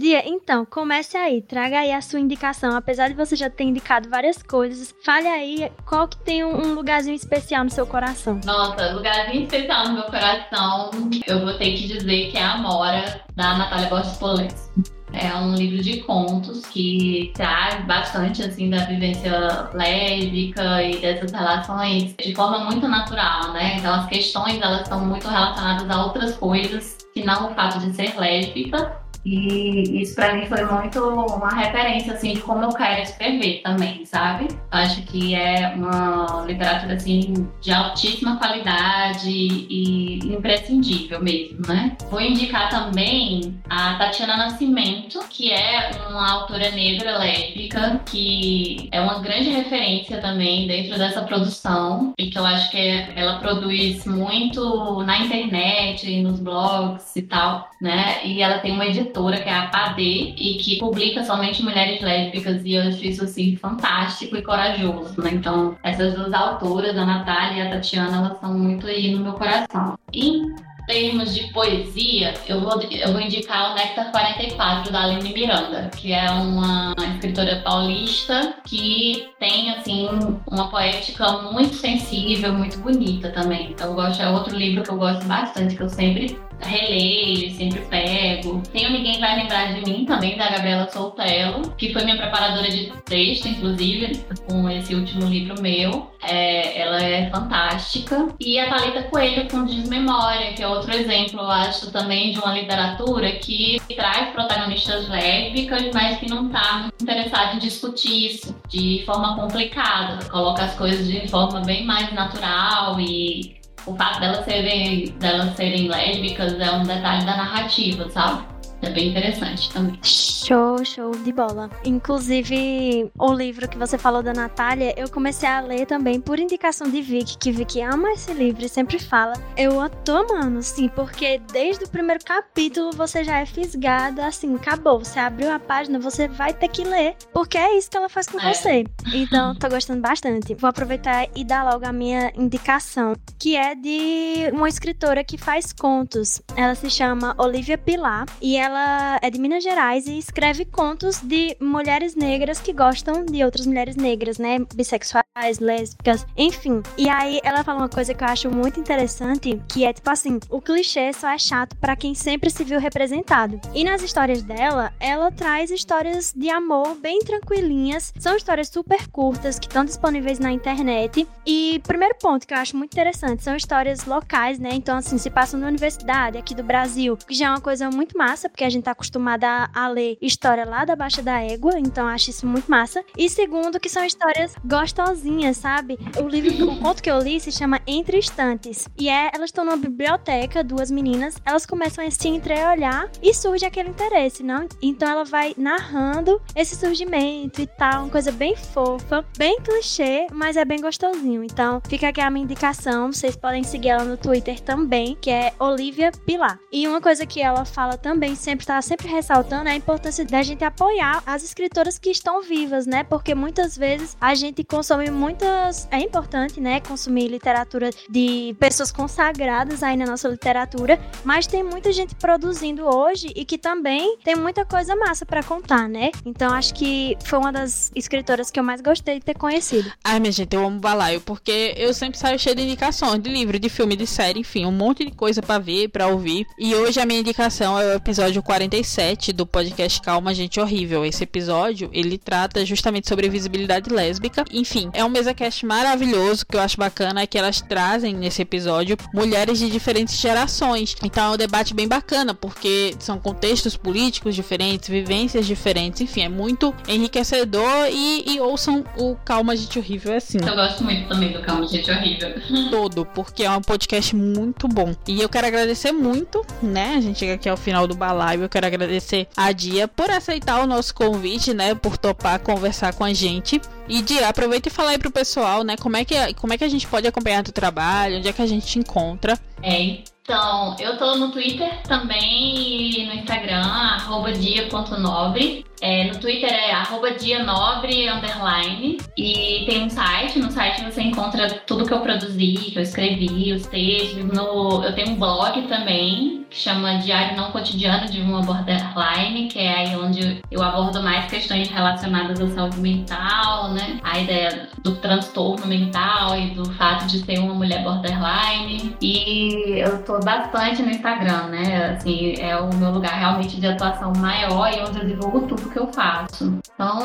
B: Dia, então, comece aí, traga aí a sua indicação. Apesar de você já ter indicado várias coisas, fale aí qual que tem um lugarzinho especial no seu coração.
C: Nossa, lugarzinho especial no meu coração, eu vou ter que dizer que é a Mora, da Natália Borges Polenski. É um livro de contos que traz bastante assim da vivência lésbica e dessas relações de forma muito natural, né? Então as questões elas estão muito relacionadas a outras coisas que não o fato de ser lésbica. E isso para mim foi muito uma referência assim de como eu quero escrever também, sabe? Acho que é uma literatura assim de altíssima qualidade e imprescindível mesmo, né? Vou indicar também a Tatiana Nascimento, que é uma autora negra lésbica que é uma grande referência também dentro dessa produção e que eu acho que ela produz muito na internet, nos blogs e tal, né? E ela tem uma editora editora, que é a Padê, e que publica somente mulheres lésbicas, e eu acho isso, assim, fantástico e corajoso, né? Então, essas duas autoras, a Natália e a Tatiana, elas são muito aí no meu coração. E termos de poesia, eu vou, eu vou indicar o Néctar 44 da Aline Miranda, que é uma escritora paulista que tem assim uma poética muito sensível, muito bonita também. Então eu gosto, é outro livro que eu gosto bastante, que eu sempre releio, sempre pego. Tem Ninguém Vai Lembrar de Mim também, da Gabriela Soltelo, que foi minha preparadora de texto, inclusive, com esse último livro meu. É, ela é fantástica. E a Thalita Coelho com Desmemória, que é outro exemplo, eu acho, também de uma literatura que traz protagonistas lésbicas, mas que não está interessada em discutir isso de forma complicada. Coloca as coisas de forma bem mais natural e o fato delas serem, delas serem lésbicas é um detalhe da narrativa, sabe? É bem interessante também.
B: Show, show de bola. Inclusive, o livro que você falou da Natália, eu comecei a ler também por indicação de Vicky, que Vicky ama esse livro e sempre fala. Eu tô amando, sim, porque desde o primeiro capítulo você já é fisgada, assim, acabou. Você abriu a página, você vai ter que ler, porque é isso que ela faz com é. você. Então, tô gostando bastante. Vou aproveitar e dar logo a minha indicação, que é de uma escritora que faz contos. Ela se chama Olivia Pilar e ela ela é de Minas Gerais e escreve contos de mulheres negras que gostam de outras mulheres negras, né? Bissexuais, lésbicas, enfim. E aí ela fala uma coisa que eu acho muito interessante, que é tipo assim, o clichê só é chato para quem sempre se viu representado. E nas histórias dela, ela traz histórias de amor bem tranquilinhas, são histórias super curtas que estão disponíveis na internet. E primeiro ponto que eu acho muito interessante, são histórias locais, né? Então assim, se passam na universidade aqui do Brasil, que já é uma coisa muito massa, porque a gente tá acostumada a, ler história lá da Baixa da Égua, então acho isso muito massa. E segundo, que são histórias gostosinhas, sabe? O livro, o conto que eu li se chama Entre Estantes. E é, elas estão numa biblioteca, duas meninas, elas começam a se entreolhar e surge aquele interesse, não? Então ela vai narrando esse surgimento e tal, uma coisa bem fofa, bem clichê, mas é bem gostosinho. Então, fica aqui a minha indicação, vocês podem seguir ela no Twitter também, que é Olivia Pilar. E uma coisa que ela fala também sempre sempre tá sempre ressaltando é a importância da gente apoiar as escritoras que estão vivas, né? Porque muitas vezes a gente consome muitas. É importante, né? Consumir literatura de pessoas consagradas aí na nossa literatura, mas tem muita gente produzindo hoje e que também tem muita coisa massa para contar, né? Então acho que foi uma das escritoras que eu mais gostei de ter conhecido.
A: Ai, minha gente, eu amo balaio, porque eu sempre saio cheio de indicações de livro, de filme, de série, enfim, um monte de coisa para ver, para ouvir. E hoje a minha indicação é o episódio 47 do podcast Calma Gente Horrível. Esse episódio, ele trata justamente sobre visibilidade lésbica. Enfim, é um mesacast maravilhoso que eu acho bacana é que elas trazem nesse episódio mulheres de diferentes gerações. Então é um debate bem bacana, porque são contextos políticos diferentes, vivências diferentes, enfim, é muito enriquecedor e, e ouçam o Calma Gente Horrível é assim.
C: Eu gosto muito também do Calma Gente Horrível.
A: Todo, porque é um podcast muito bom. E eu quero agradecer muito, né? A gente chega aqui ao final do balaio. Eu quero agradecer a Dia por aceitar o nosso convite, né? Por topar conversar com a gente. E Dia, aproveita e fala aí pro pessoal, né? Como é que, como é que a gente pode acompanhar teu trabalho, onde é que a gente te encontra.
C: É, então, eu tô no Twitter também e no Instagram, arroba dia.nobre. É, no Twitter é arroba dianobre, underline. E tem um site, no site você encontra tudo que eu produzi, que eu escrevi, os textos. No, eu tenho um blog também, que chama Diário Não Cotidiano de uma Borderline, que é aí onde eu abordo mais questões relacionadas à saúde mental, né? A ideia do transtorno mental e do fato de ser uma mulher borderline. E eu tô bastante no Instagram, né? Assim, é o meu lugar realmente de atuação maior e onde eu divulgo tudo que eu faço. Então,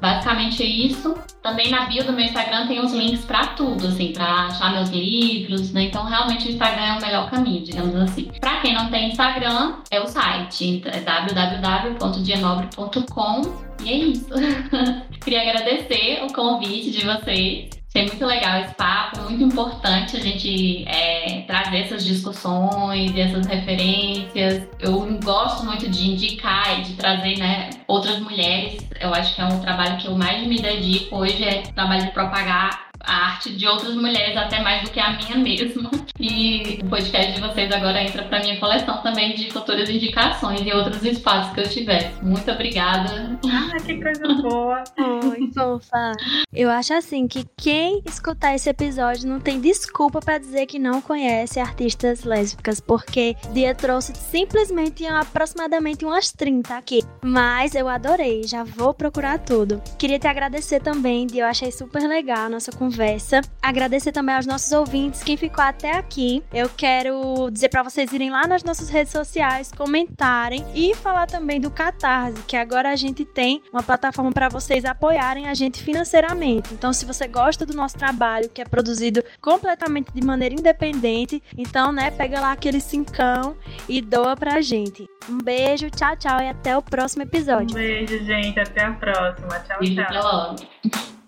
C: basicamente é isso. Também na bio do meu Instagram tem os links para tudo, assim, para achar meus livros, né? Então, realmente o Instagram é o melhor caminho, digamos assim. Para quem não tem Instagram, é o site, é www.dienobre.com e é isso. Queria agradecer o convite de vocês. Foi muito legal esse papo, muito importante a gente é, trazer essas discussões e essas referências. Eu gosto muito de indicar e de trazer né, outras mulheres. Eu acho que é um trabalho que eu mais me dedico hoje, é o trabalho de propagar a arte de outras mulheres, até mais do que a minha mesma. E o podcast de vocês agora entra para minha coleção também de futuras indicações e outros espaços que eu tiver. Muito obrigada.
D: Ah, que coisa boa.
B: Oi, fofa. Eu acho assim que quem escutar esse episódio não tem desculpa para dizer que não conhece artistas lésbicas, porque Dia trouxe simplesmente aproximadamente umas 30 aqui. Mas eu adorei, já vou procurar tudo. Queria te agradecer também, Dia, eu achei super legal a nossa conversa. Agradecer também aos nossos ouvintes, quem ficou até aqui. Eu quero dizer para vocês irem lá nas nossas redes sociais, comentarem e falar também do Catarse, que agora a gente tem uma plataforma para vocês apoiarem a gente financeiramente. Então, se você gosta do nosso trabalho, que é produzido completamente de maneira independente, então, né, pega lá aquele cincão e doa pra gente. Um beijo, tchau, tchau e até o próximo episódio.
D: Um beijo, gente. Até a próxima. Tchau,
C: Beijo,
D: tchau.
C: até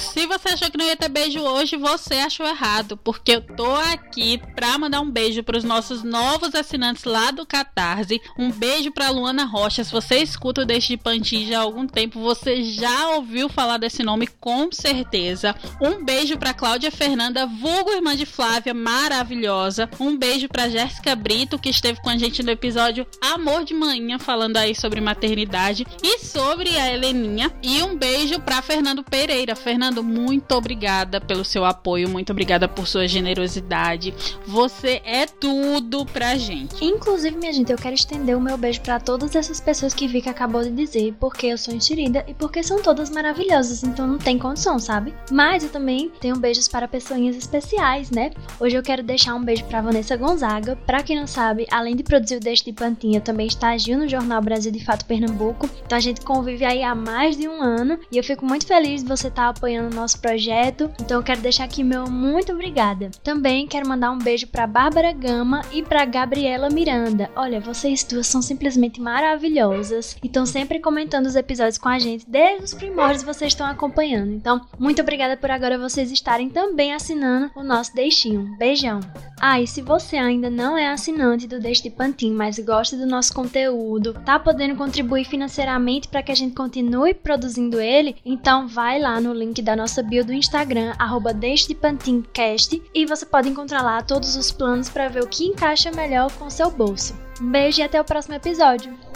A: Se você achou que não ia ter beijo hoje, você achou errado, porque eu tô aqui pra mandar um beijo pros nossos novos assinantes lá do Catarse. Um beijo pra Luana Rocha. Se você escuta o Deixe de Pantin já há algum tempo, você já ouviu falar desse nome com certeza. Um beijo pra Cláudia Fernanda, vulgo irmã de Flávia, maravilhosa. Um beijo pra Jéssica Brito, que esteve com a gente no episódio Amor de Manhã, falando aí sobre maternidade e sobre a Heleninha. E um beijo pra Fernando Pereira. Fernando, muito obrigada pelo seu apoio, muito obrigada por sua generosidade. Você é tudo pra gente.
B: Inclusive, minha gente, eu quero estender o meu beijo pra todas essas pessoas que Vika acabou de dizer, porque eu sou enxerida e porque são todas maravilhosas, então não tem condição, sabe? Mas eu também tenho beijos para pessoinhas especiais, né? Hoje eu quero deixar um beijo pra Vanessa Gonzaga. Pra quem não sabe, além de produzir o Deixe de Pantinha, também estagio no Jornal Brasil de Fato Pernambuco. Então a gente convive aí há mais de um ano e eu fico muito feliz de você estar apoiando o nosso projeto. Então eu quero deixar aqui meu muito obrigada. Também quero mandar um beijo pra Bárbara Gama e pra Gabriela Miranda. Olha, vocês duas são simplesmente maravilhosas e estão sempre comentando os episódios com a gente desde os primórdios vocês estão acompanhando. Então, muito obrigada por agora vocês estarem também assinando o nosso Deixinho. Beijão. Ah, e se você ainda não é assinante do Deixe de Pantin, mas gosta do nosso conteúdo, tá podendo contribuir financeiramente para que a gente continue produzindo ele, então vai lá no link da nossa nossa bio do Instagram, arroba e você pode encontrar lá todos os planos para ver o que encaixa melhor com seu bolso. Um beijo e até o próximo episódio!